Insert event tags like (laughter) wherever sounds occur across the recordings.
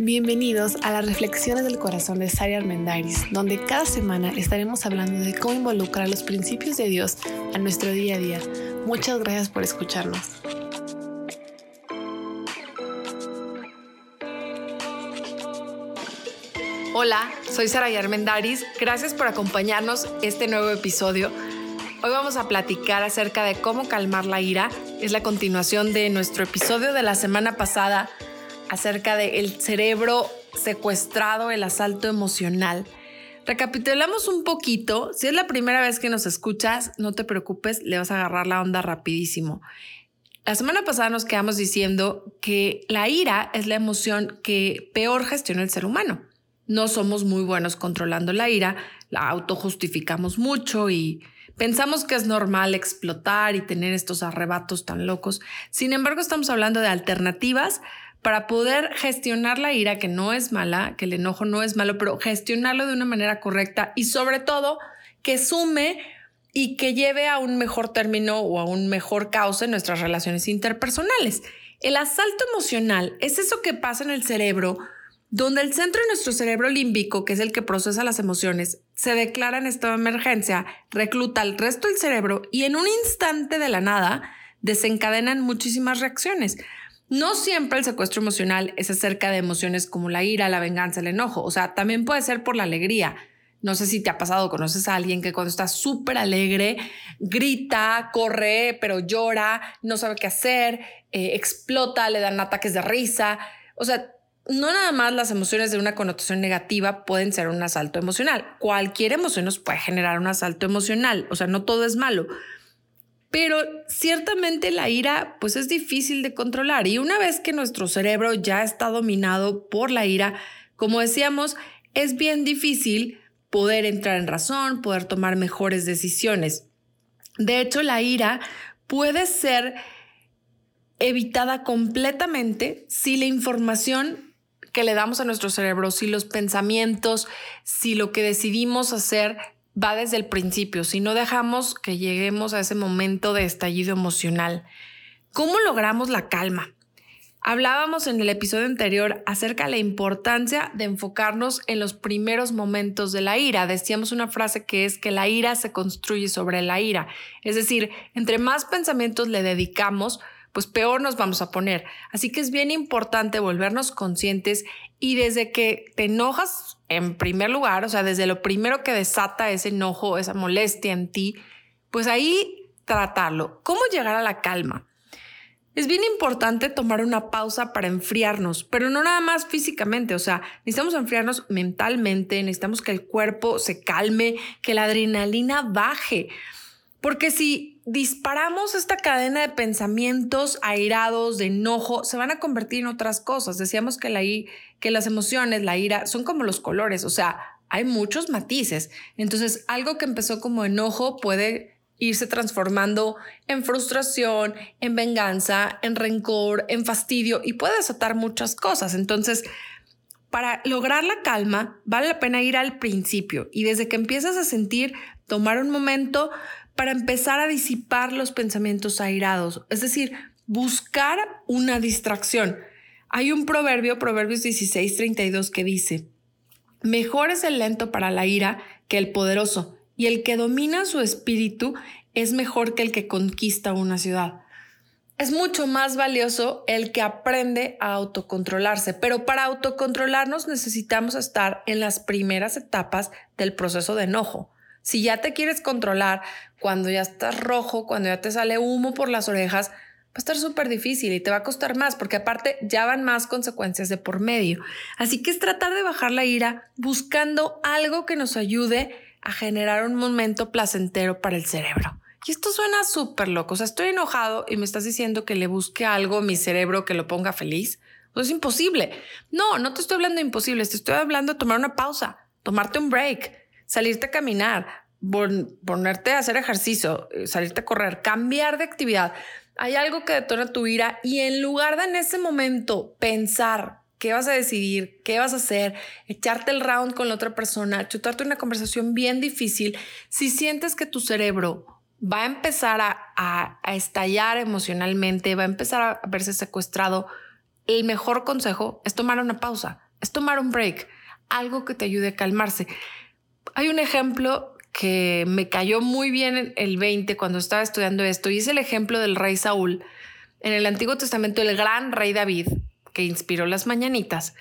Bienvenidos a las Reflexiones del Corazón de Sari Armendariz, donde cada semana estaremos hablando de cómo involucrar los principios de Dios a nuestro día a día. Muchas gracias por escucharnos. Hola, soy Sara Armendariz. Gracias por acompañarnos este nuevo episodio. Hoy vamos a platicar acerca de cómo calmar la ira. Es la continuación de nuestro episodio de la semana pasada acerca del cerebro secuestrado, el asalto emocional. Recapitulamos un poquito. Si es la primera vez que nos escuchas, no te preocupes, le vas a agarrar la onda rapidísimo. La semana pasada nos quedamos diciendo que la ira es la emoción que peor gestiona el ser humano. No somos muy buenos controlando la ira, la autojustificamos mucho y pensamos que es normal explotar y tener estos arrebatos tan locos. Sin embargo, estamos hablando de alternativas para poder gestionar la ira, que no es mala, que el enojo no es malo, pero gestionarlo de una manera correcta y sobre todo que sume y que lleve a un mejor término o a un mejor cauce en nuestras relaciones interpersonales. El asalto emocional es eso que pasa en el cerebro, donde el centro de nuestro cerebro límbico, que es el que procesa las emociones, se declara en estado de emergencia, recluta al resto del cerebro y en un instante de la nada desencadenan muchísimas reacciones. No siempre el secuestro emocional es acerca de emociones como la ira, la venganza, el enojo. O sea, también puede ser por la alegría. No sé si te ha pasado, conoces a alguien que cuando está súper alegre, grita, corre, pero llora, no sabe qué hacer, eh, explota, le dan ataques de risa. O sea, no nada más las emociones de una connotación negativa pueden ser un asalto emocional. Cualquier emoción nos puede generar un asalto emocional. O sea, no todo es malo. Pero ciertamente la ira pues es difícil de controlar y una vez que nuestro cerebro ya está dominado por la ira, como decíamos, es bien difícil poder entrar en razón, poder tomar mejores decisiones. De hecho, la ira puede ser evitada completamente si la información que le damos a nuestro cerebro, si los pensamientos, si lo que decidimos hacer va desde el principio, si no dejamos que lleguemos a ese momento de estallido emocional. ¿Cómo logramos la calma? Hablábamos en el episodio anterior acerca de la importancia de enfocarnos en los primeros momentos de la ira. Decíamos una frase que es que la ira se construye sobre la ira. Es decir, entre más pensamientos le dedicamos, pues peor nos vamos a poner. Así que es bien importante volvernos conscientes y desde que te enojas en primer lugar, o sea, desde lo primero que desata ese enojo, esa molestia en ti, pues ahí tratarlo. ¿Cómo llegar a la calma? Es bien importante tomar una pausa para enfriarnos, pero no nada más físicamente, o sea, necesitamos enfriarnos mentalmente, necesitamos que el cuerpo se calme, que la adrenalina baje. Porque si disparamos esta cadena de pensamientos airados, de enojo, se van a convertir en otras cosas. Decíamos que, la, que las emociones, la ira, son como los colores, o sea, hay muchos matices. Entonces, algo que empezó como enojo puede irse transformando en frustración, en venganza, en rencor, en fastidio y puede desatar muchas cosas. Entonces, para lograr la calma, vale la pena ir al principio y desde que empiezas a sentir, tomar un momento para empezar a disipar los pensamientos airados, es decir, buscar una distracción. Hay un proverbio, Proverbios 16, 32, que dice, mejor es el lento para la ira que el poderoso, y el que domina su espíritu es mejor que el que conquista una ciudad. Es mucho más valioso el que aprende a autocontrolarse, pero para autocontrolarnos necesitamos estar en las primeras etapas del proceso de enojo. Si ya te quieres controlar cuando ya estás rojo, cuando ya te sale humo por las orejas, va a estar súper difícil y te va a costar más porque aparte ya van más consecuencias de por medio. Así que es tratar de bajar la ira buscando algo que nos ayude a generar un momento placentero para el cerebro. Y esto suena súper loco. O sea, estoy enojado y me estás diciendo que le busque algo a mi cerebro que lo ponga feliz. Pues es imposible. No, no te estoy hablando de imposible. Te estoy hablando de tomar una pausa, tomarte un break salirte a caminar, ponerte a hacer ejercicio, eh, salirte a correr, cambiar de actividad. Hay algo que detona tu ira y en lugar de en ese momento pensar qué vas a decidir, qué vas a hacer, echarte el round con la otra persona, chutarte una conversación bien difícil, si sientes que tu cerebro va a empezar a, a estallar emocionalmente, va a empezar a verse secuestrado, el mejor consejo es tomar una pausa es tomar un break, algo que te ayude a calmarse. Hay un ejemplo que me cayó muy bien el 20 cuando estaba estudiando esto y es el ejemplo del rey Saúl. En el Antiguo Testamento, el gran rey David, que inspiró las mañanitas,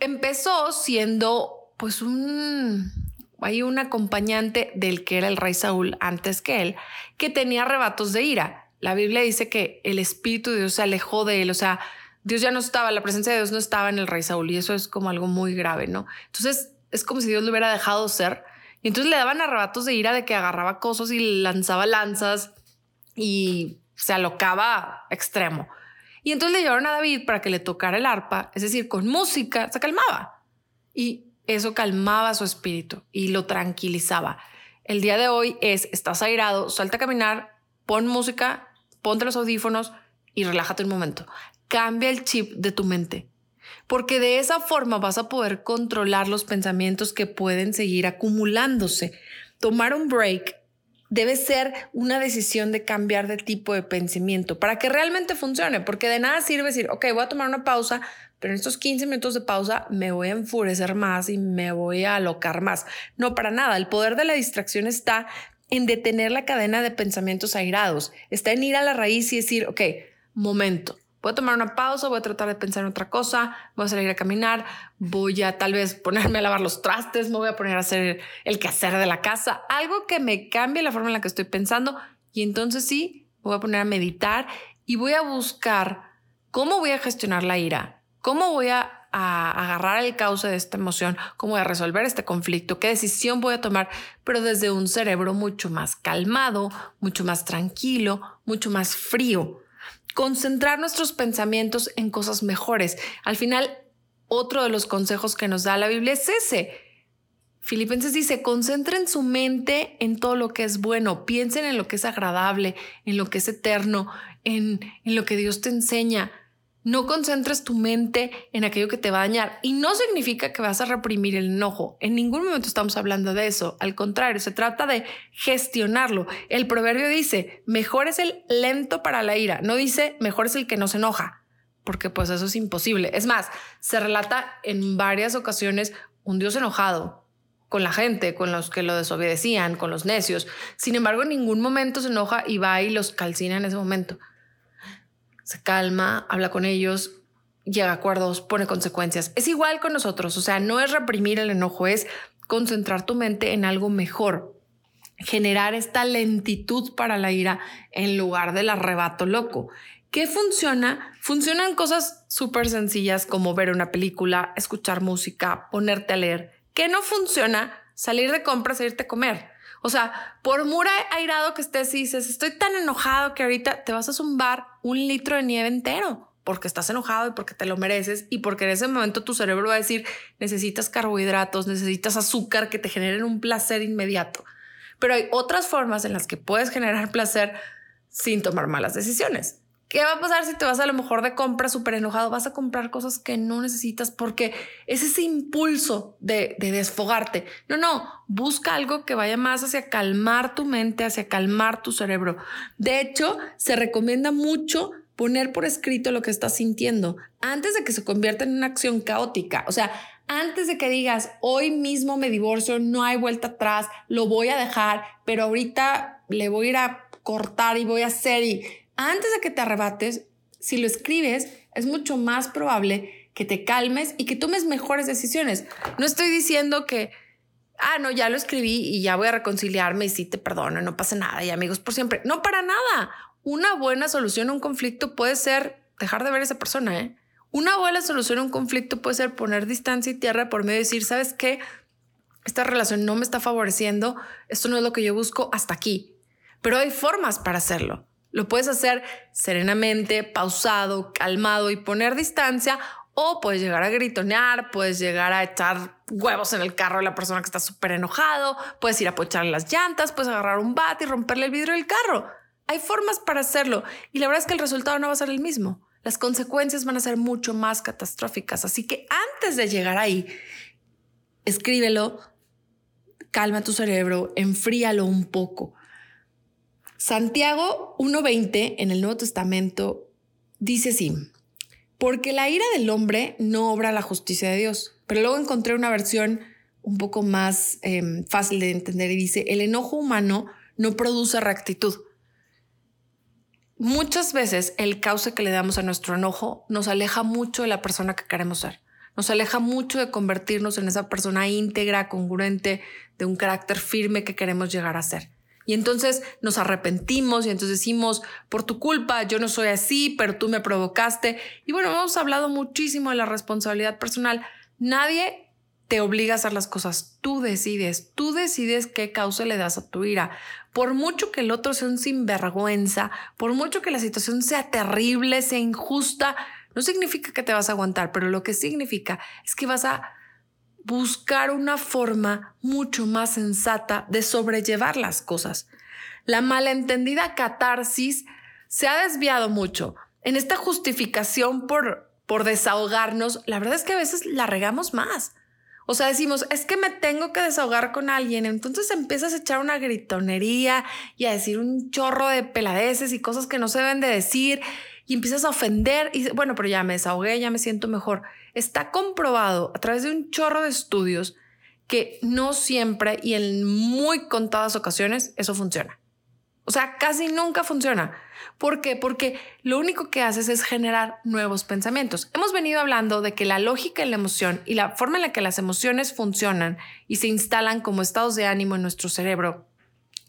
empezó siendo pues un hay un acompañante del que era el rey Saúl antes que él, que tenía arrebatos de ira. La Biblia dice que el Espíritu de Dios se alejó de él, o sea, Dios ya no estaba, la presencia de Dios no estaba en el rey Saúl y eso es como algo muy grave, ¿no? Entonces es como si Dios lo hubiera dejado ser y entonces le daban arrebatos de ira de que agarraba cosas y lanzaba lanzas y se alocaba extremo. Y entonces le llevaron a David para que le tocara el arpa, es decir, con música se calmaba. Y eso calmaba su espíritu y lo tranquilizaba. El día de hoy es, estás airado, salta a caminar, pon música, ponte los audífonos y relájate un momento. Cambia el chip de tu mente, porque de esa forma vas a poder controlar los pensamientos que pueden seguir acumulándose. Tomar un break debe ser una decisión de cambiar de tipo de pensamiento para que realmente funcione, porque de nada sirve decir, ok, voy a tomar una pausa, pero en estos 15 minutos de pausa me voy a enfurecer más y me voy a alocar más. No, para nada. El poder de la distracción está en detener la cadena de pensamientos airados, está en ir a la raíz y decir, ok, momento, voy a tomar una pausa, voy a tratar de pensar en otra cosa, voy a salir a caminar, voy a tal vez ponerme a lavar los trastes, me voy a poner a hacer el quehacer de la casa, algo que me cambie la forma en la que estoy pensando y entonces sí, voy a poner a meditar y voy a buscar cómo voy a gestionar la ira, ¿Cómo voy a, agarrar el cauce de esta emoción? ¿Cómo voy a resolver este conflicto? ¿Qué decisión voy a tomar? Pero desde un cerebro mucho más calmado, mucho más tranquilo, mucho más frío. Concentrar nuestros pensamientos en cosas mejores. Al final, otro de los consejos que nos da la Biblia es ese. Filipenses dice, concentren su mente en todo lo que es bueno, piensen en lo que es agradable, en lo que es eterno, en, en lo que Dios te enseña. No concentres tu mente en aquello que te va a dañar y no significa que vas a reprimir el enojo. En ningún momento estamos hablando de eso. Al contrario, se trata de gestionarlo. El proverbio dice, mejor es el lento para la ira. No dice, mejor es el que no se enoja, porque pues eso es imposible. Es más, se relata en varias ocasiones un Dios enojado con la gente, con los que lo desobedecían, con los necios. Sin embargo, en ningún momento se enoja y va y los calcina en ese momento se calma, habla con ellos, llega a acuerdos, pone consecuencias. Es igual con nosotros, o sea, no es reprimir el enojo, es concentrar tu mente en algo mejor, generar esta lentitud para la ira en lugar del arrebato loco. ¿Qué funciona? Funcionan cosas súper sencillas como ver una película, escuchar música, ponerte a leer. ¿Qué no funciona? Salir de compras e irte a comer. O sea, por muy airado que estés y dices, estoy tan enojado que ahorita te vas a zumbar un litro de nieve entero porque estás enojado y porque te lo mereces y porque en ese momento tu cerebro va a decir, necesitas carbohidratos, necesitas azúcar que te generen un placer inmediato. Pero hay otras formas en las que puedes generar placer sin tomar malas decisiones. ¿Qué va a pasar si te vas a lo mejor de compra súper enojado? Vas a comprar cosas que no necesitas porque es ese impulso de, de, desfogarte. No, no, busca algo que vaya más hacia calmar tu mente, hacia calmar tu cerebro. De hecho, se recomienda mucho poner por escrito lo que estás sintiendo antes de que se convierta en una acción caótica. O sea, antes de que digas, hoy mismo me divorcio, no hay vuelta atrás, lo voy a dejar, pero ahorita le voy a ir a cortar y voy a hacer y antes de que te arrebates, si lo escribes, es mucho más probable que te calmes y que tomes mejores decisiones. No estoy diciendo que, ah, no, ya lo escribí y ya voy a reconciliarme y sí te perdono, no pasa nada y amigos por siempre. No, para nada. Una buena solución a un conflicto puede ser dejar de ver a esa persona, ¿eh? Una buena solución a un conflicto puede ser poner distancia y tierra por medio de decir, ¿sabes qué? Esta relación no me está favoreciendo, esto no es lo que yo busco hasta aquí. Pero hay formas para hacerlo. Lo puedes hacer serenamente, pausado, calmado y poner distancia o puedes llegar a gritonear, puedes llegar a echar huevos en el carro de la persona que está súper enojado, puedes ir a pocharle las llantas, puedes agarrar un bate y romperle el vidrio del carro. Hay formas para hacerlo y la verdad es que el resultado no va a ser el mismo. Las consecuencias van a ser mucho más catastróficas. Así que antes de llegar ahí, escríbelo, calma tu cerebro, enfríalo un poco. Santiago 1.20 en el Nuevo Testamento dice así, Porque la ira del hombre no obra la justicia de Dios. Pero luego encontré una versión un poco más em, fácil de entender y dice, el enojo humano no produce rectitud. Muchas veces el cauce que le damos a nuestro enojo nos aleja mucho de la persona que queremos ser. Nos aleja mucho de convertirnos en esa persona íntegra, congruente, de un carácter firme que queremos llegar a ser. Y entonces nos arrepentimos y entonces decimos, por tu culpa, yo no soy así, pero tú me provocaste. Y bueno, hemos hablado muchísimo de la responsabilidad personal. Nadie te obliga a hacer las cosas, tú decides, tú decides qué causa le das a tu ira. Por mucho que el otro sea un sinvergüenza, por mucho que la situación sea terrible, sea injusta, no significa que te vas a aguantar, pero lo que significa es que vas a buscar una forma mucho más sensata de sobrellevar las cosas. La malentendida catarsis se ha desviado mucho. En esta justificación por, por desahogarnos, la verdad es que a veces la regamos más. O sea, decimos, es que me tengo que desahogar con alguien. Entonces empiezas a echar una gritonería y a decir un chorro de peladeces y cosas que no se deben de decir y empiezas a ofender y bueno, pero ya me desahogué, ya me siento mejor. Está comprobado a través de un chorro de estudios que no siempre y en muy contadas ocasiones eso funciona. O sea, casi nunca funciona. ¿Por qué? Porque lo único que haces es generar nuevos pensamientos. Hemos venido hablando de que la lógica y la emoción y la forma en la que las emociones funcionan y se instalan como estados de ánimo en nuestro cerebro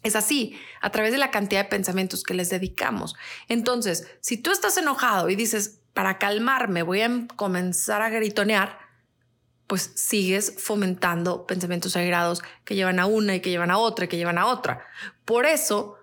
es así, a través de la cantidad de pensamientos que les dedicamos. Entonces, si tú estás enojado y dices, para calmarme voy a comenzar a gritonear, pues sigues fomentando pensamientos airados que llevan a una y que llevan a otra y que llevan a otra. Por eso,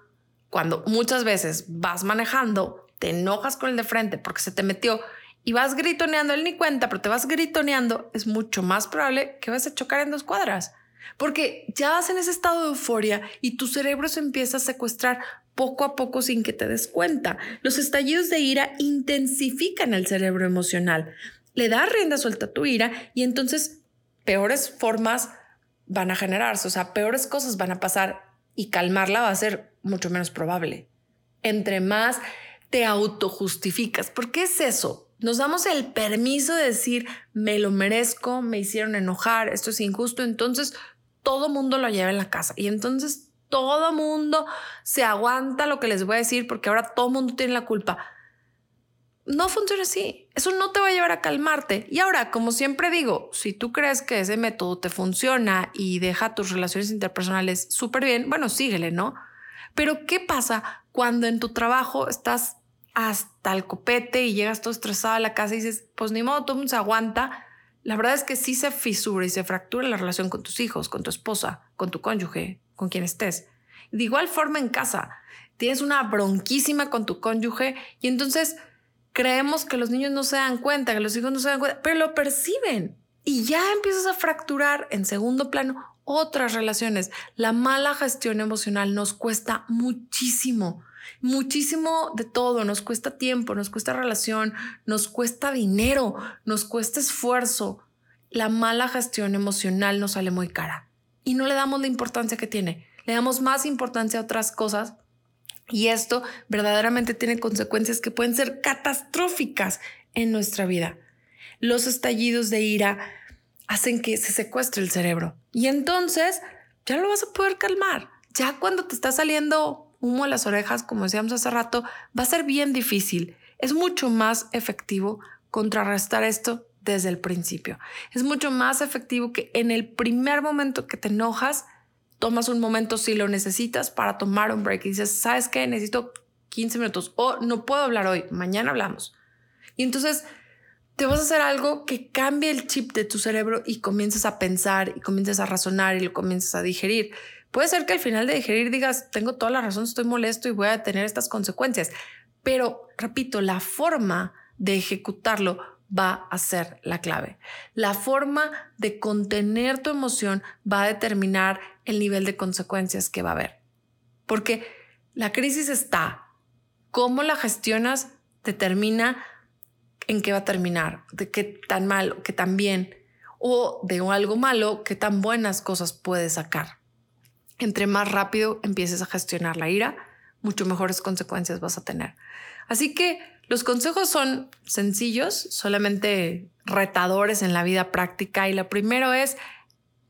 cuando muchas veces vas manejando, te enojas con el de frente porque se te metió y vas gritoneando, él ni cuenta, pero te vas gritoneando, es mucho más probable que vas a chocar en dos cuadras. Porque ya vas en ese estado de euforia y tu cerebro se empieza a secuestrar poco a poco sin que te des cuenta. Los estallidos de ira intensifican el cerebro emocional. Le da rienda suelta a tu ira y entonces peores formas van a generarse, o sea, peores cosas van a pasar y calmarla va a ser mucho menos probable. Entre más te autojustificas, ¿por qué es eso? Nos damos el permiso de decir, me lo merezco, me hicieron enojar, esto es injusto, entonces todo mundo lo lleva en la casa. Y entonces todo mundo se aguanta lo que les voy a decir porque ahora todo mundo tiene la culpa. No funciona así. Eso no te va a llevar a calmarte. Y ahora, como siempre digo, si tú crees que ese método te funciona y deja tus relaciones interpersonales súper bien, bueno, síguele, ¿no? Pero ¿qué pasa cuando en tu trabajo estás hasta el copete y llegas todo estresado a la casa y dices, pues ni modo, todo mundo se aguanta la verdad es que sí se fisura y se fractura la relación con tus hijos, con tu esposa, con tu cónyuge, con quien estés. De igual forma en casa, tienes una bronquísima con tu cónyuge y entonces creemos que los niños no se dan cuenta, que los hijos no se dan cuenta, pero lo perciben y ya empiezas a fracturar en segundo plano otras relaciones. La mala gestión emocional nos cuesta muchísimo, muchísimo de todo. Nos cuesta tiempo, nos cuesta relación, nos cuesta dinero, nos cuesta esfuerzo. La mala gestión emocional nos sale muy cara y no le damos la importancia que tiene. Le damos más importancia a otras cosas y esto verdaderamente tiene consecuencias que pueden ser catastróficas en nuestra vida. Los estallidos de ira hacen que se secuestre el cerebro y entonces ya lo vas a poder calmar. Ya cuando te está saliendo humo a las orejas, como decíamos hace rato, va a ser bien difícil. Es mucho más efectivo contrarrestar esto desde el principio. Es mucho más efectivo que en el primer momento que te enojas, tomas un momento si lo necesitas para tomar un break y dices, ¿sabes qué? Necesito 15 minutos o no puedo hablar hoy, mañana hablamos. Y entonces te vas a hacer algo que cambie el chip de tu cerebro y comiences a pensar y comiences a razonar y lo comiences a digerir. Puede ser que al final de digerir digas, tengo toda la razón, estoy molesto y voy a tener estas consecuencias. Pero, repito, la forma de ejecutarlo va a ser la clave. La forma de contener tu emoción va a determinar el nivel de consecuencias que va a haber. Porque la crisis está. Cómo la gestionas determina en qué va a terminar, de qué tan mal, qué tan bien, o de algo malo, qué tan buenas cosas puedes sacar entre más rápido empieces a gestionar la ira, mucho mejores consecuencias vas a tener. Así que Los consejos son sencillos, solamente retadores en la vida práctica y lo primero es,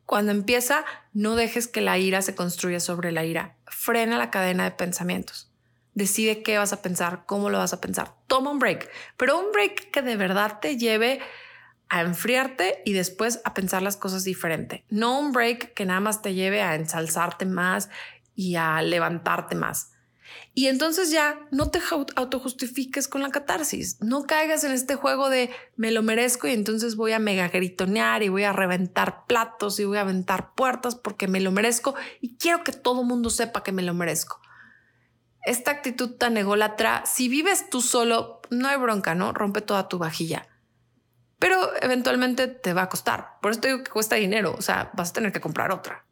cuando empieza, no dejes que la ira se construya sobre la ira. Frena la cadena de pensamientos. Decide qué vas a pensar, cómo lo vas a pensar. Toma un break, pero un break que de verdad te lleve a enfriarte y después a pensar las cosas diferente. No un break que nada más te lleve a ensalzarte más y a levantarte más. Y entonces ya no te autojustifiques con la catarsis. No caigas en este juego de me lo merezco y entonces voy a mega gritonear y voy a reventar platos y voy a aventar puertas porque me lo merezco y quiero que todo el mundo sepa que me lo merezco. Esta actitud tan ególatra, si vives tú solo, no hay bronca, ¿no? Rompe toda tu vajilla. Pero eventualmente te va a costar. Por eso te digo que cuesta dinero. O sea, vas a tener que comprar otra.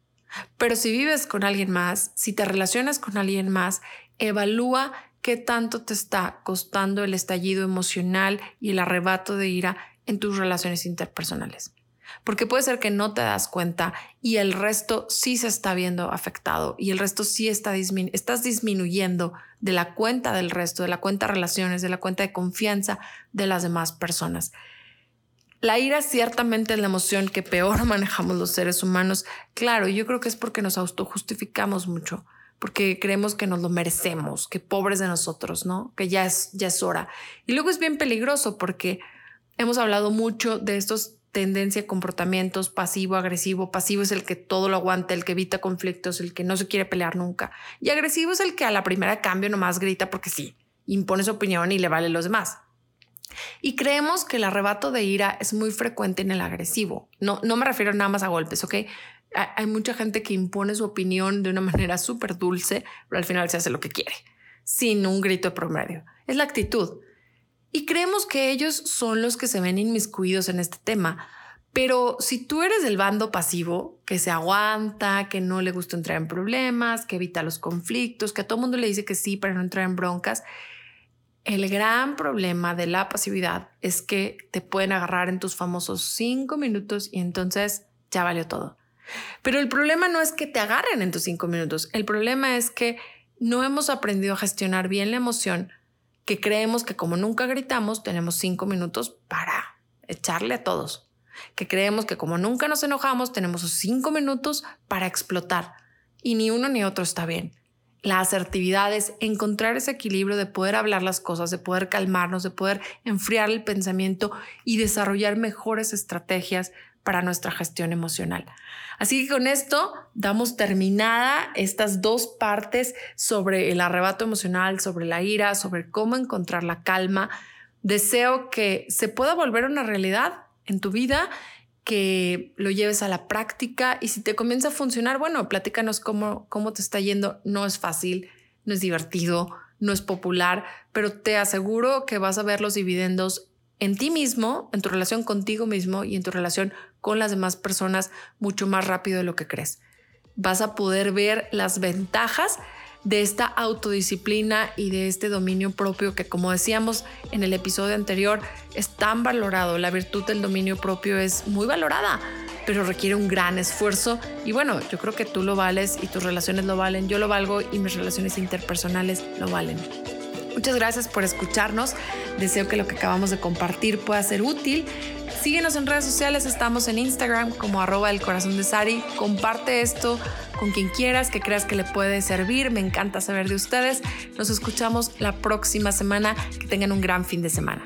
Pero si vives con alguien más, si te relacionas con alguien más, evalúa qué tanto te está costando el estallido emocional y el arrebato de ira en tus relaciones interpersonales. Porque puede ser que no te das cuenta y el resto sí se está viendo afectado y el resto sí está estás disminuyendo de la cuenta del resto, de la cuenta de relaciones, de la cuenta de confianza de las demás personas. La ira ciertamente es la emoción que peor (laughs) manejamos los seres humanos. Claro, yo creo que es porque nos autojustificamos mucho, porque creemos que nos lo merecemos, que pobres de nosotros, ¿no? Que ya es, ya es hora. Y luego es bien peligroso porque hemos hablado mucho de estos tendencia, comportamientos pasivo, agresivo. Pasivo es el que todo lo aguanta, el que evita conflictos, el que no se quiere pelear nunca. Y agresivo es el que a la primera cambio nomás grita porque sí, impone su opinión y le vale a los demás. Y creemos que el arrebato de ira es muy frecuente en el agresivo. No, no me refiero nada más a golpes, ¿ok? Hay mucha gente que impone su opinión de una manera súper dulce, pero al final se hace lo que quiere, sin un grito de promedio. Es la actitud. Y creemos que ellos son los que se ven inmiscuidos en este tema. Pero si tú eres del bando pasivo, que se aguanta, que no le gusta entrar en problemas, que evita los conflictos, que a todo mundo le dice que sí para no entrar en broncas, el gran problema de la pasividad es que te pueden agarrar en tus famosos cinco minutos y entonces ya valió todo. Pero el problema no es que te agarren en tus cinco minutos, el problema es que no hemos aprendido a gestionar bien la emoción, que creemos que como nunca gritamos, tenemos cinco minutos para echarle a todos, que creemos que como nunca nos enojamos, tenemos cinco minutos para explotar y ni uno ni otro está bien. La asertividad es encontrar ese equilibrio de poder hablar las cosas, de poder calmarnos, de poder enfriar el pensamiento y desarrollar mejores estrategias para nuestra gestión emocional. Así que con esto damos terminada estas dos partes sobre el arrebato emocional, sobre la ira, sobre cómo encontrar la calma. Deseo que se pueda volver una realidad en tu vida que lo lleves a la práctica y si te comienza a funcionar, bueno, platícanos cómo, cómo te está yendo. No es fácil, no es divertido, no es popular, pero te aseguro que vas a ver los dividendos en ti mismo, en tu relación contigo mismo y en tu relación con las demás personas mucho más rápido de lo que crees. Vas a poder ver las ventajas de esta autodisciplina y de este dominio propio que como decíamos en el episodio anterior es tan valorado. La virtud del dominio propio es muy valorada, pero requiere un gran esfuerzo y bueno, yo creo que tú lo vales y tus relaciones lo valen, yo lo valgo y mis relaciones interpersonales lo valen. Muchas gracias por escucharnos. Deseo que lo que acabamos de compartir pueda ser útil. Síguenos en redes sociales, estamos en Instagram como arroba el corazón de Sari. Comparte esto con quien quieras que creas que le puede servir. Me encanta saber de ustedes. Nos escuchamos la próxima semana. Que tengan un gran fin de semana.